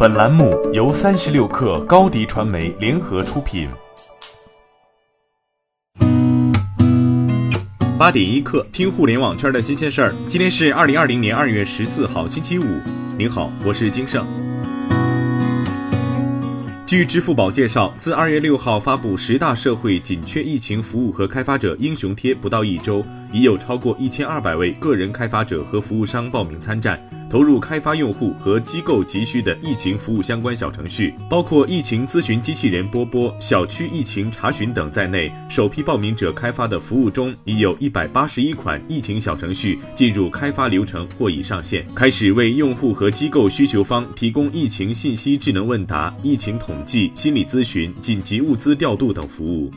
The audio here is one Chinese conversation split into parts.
本栏目由三十六氪高低传媒联合出品。八点一刻，听互联网圈的新鲜事儿。今天是二零二零年二月十四号，星期五。您好，我是金盛。据支付宝介绍，自二月六号发布十大社会紧缺疫情服务和开发者英雄贴不到一周，已有超过一千二百位个人开发者和服务商报名参战。投入开发用户和机构急需的疫情服务相关小程序，包括疫情咨询机器人波波、小区疫情查询等在内，首批报名者开发的服务中，已有一百八十一款疫情小程序进入开发流程或已上线，开始为用户和机构需求方提供疫情信息智能问答、疫情统计、心理咨询、紧急物资调度等服务。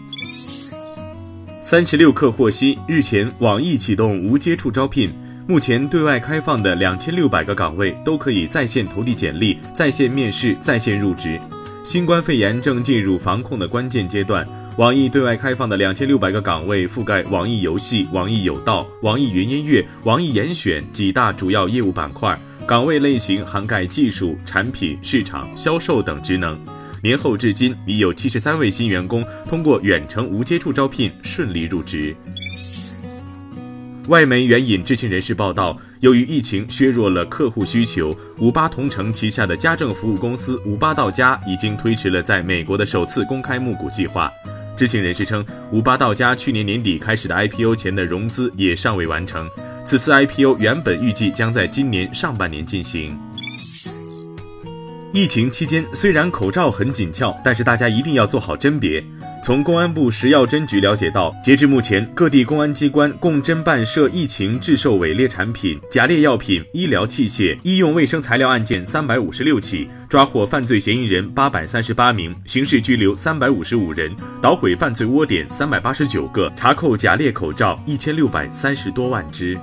三十六氪获悉，日前网易启动无接触招聘。目前对外开放的两千六百个岗位都可以在线投递简历、在线面试、在线入职。新冠肺炎正进入防控的关键阶段，网易对外开放的两千六百个岗位覆盖网易游戏、网易有道、网易云音乐、网易严选几大主要业务板块，岗位类型涵盖技术、产品、市场、销售等职能。年后至今，已有七十三位新员工通过远程无接触招聘顺利入职。外媒援引知情人士报道，由于疫情削弱了客户需求，五八同城旗下的家政服务公司五八到家已经推迟了在美国的首次公开募股计划。知情人士称，五八到家去年年底开始的 IPO 前的融资也尚未完成，此次 IPO 原本预计将在今年上半年进行。疫情期间，虽然口罩很紧俏，但是大家一定要做好甄别。从公安部食药监局了解到，截至目前，各地公安机关共侦办涉疫情制售伪劣产品、假劣药品、医疗器械、医用卫生材料案件三百五十六起，抓获犯罪嫌疑人八百三十八名，刑事拘留三百五十五人，捣毁犯罪窝点三百八十九个，查扣假劣口罩一千六百三十多万只。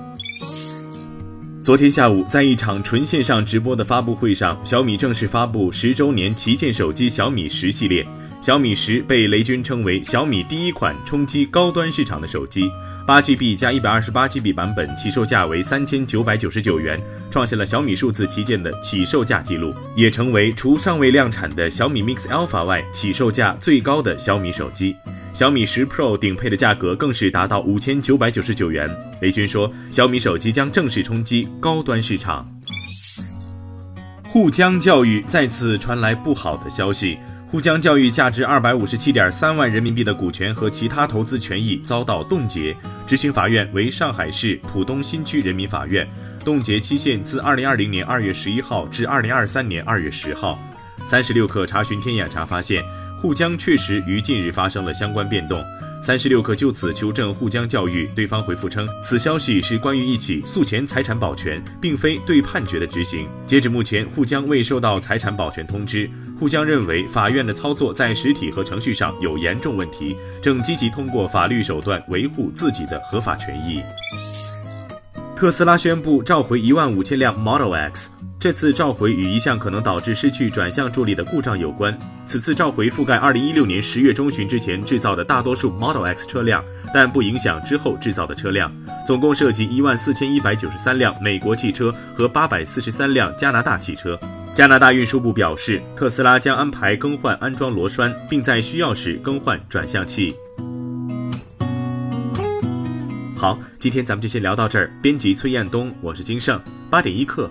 昨天下午，在一场纯线上直播的发布会上，小米正式发布十周年旗舰手机小米十系列。小米十被雷军称为小米第一款冲击高端市场的手机，八 GB 加一百二十八 GB 版本起售价为三千九百九十九元，创下了小米数字旗舰的起售价记录，也成为除尚未量产的小米 Mix Alpha 外起售价最高的小米手机。小米十 Pro 顶配的价格更是达到五千九百九十九元。雷军说，小米手机将正式冲击高端市场。沪江教育再次传来不好的消息。沪江教育价值二百五十七点三万人民币的股权和其他投资权益遭到冻结，执行法院为上海市浦东新区人民法院，冻结期限自二零二零年二月十一号至二零二三年二月十号。三十六氪查询天眼查发现，沪江确实于近日发生了相关变动。三十六氪就此求证沪江教育，对方回复称，此消息是关于一起诉前财产保全，并非对判决的执行。截止目前，沪江未收到财产保全通知。沪江认为法院的操作在实体和程序上有严重问题，正积极通过法律手段维护自己的合法权益。特斯拉宣布召回一万五千辆 Model X。这次召回与一项可能导致失去转向助力的故障有关。此次召回覆盖2016年10月中旬之前制造的大多数 Model X 车辆，但不影响之后制造的车辆。总共涉及14,193辆美国汽车和843辆加拿大汽车。加拿大运输部表示，特斯拉将安排更换安装螺栓，并在需要时更换转向器。好，今天咱们就先聊到这儿。编辑崔彦东，我是金盛，八点一刻。